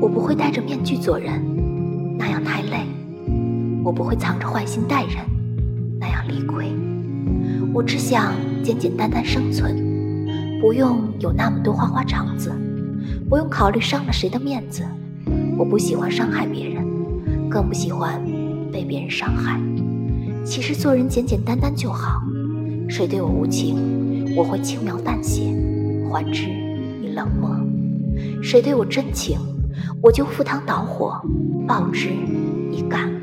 我不会戴着面具做人，那样太累；我不会藏着坏心待人，那样理亏。我只想简简单单生存，不用有那么多花花肠子，不用考虑伤了谁的面子。我不喜欢伤害别人，更不喜欢被别人伤害。其实做人简简单单就好。谁对我无情，我会轻描淡写，还之以冷漠；谁对我真情，我就赴汤蹈火，报之以感。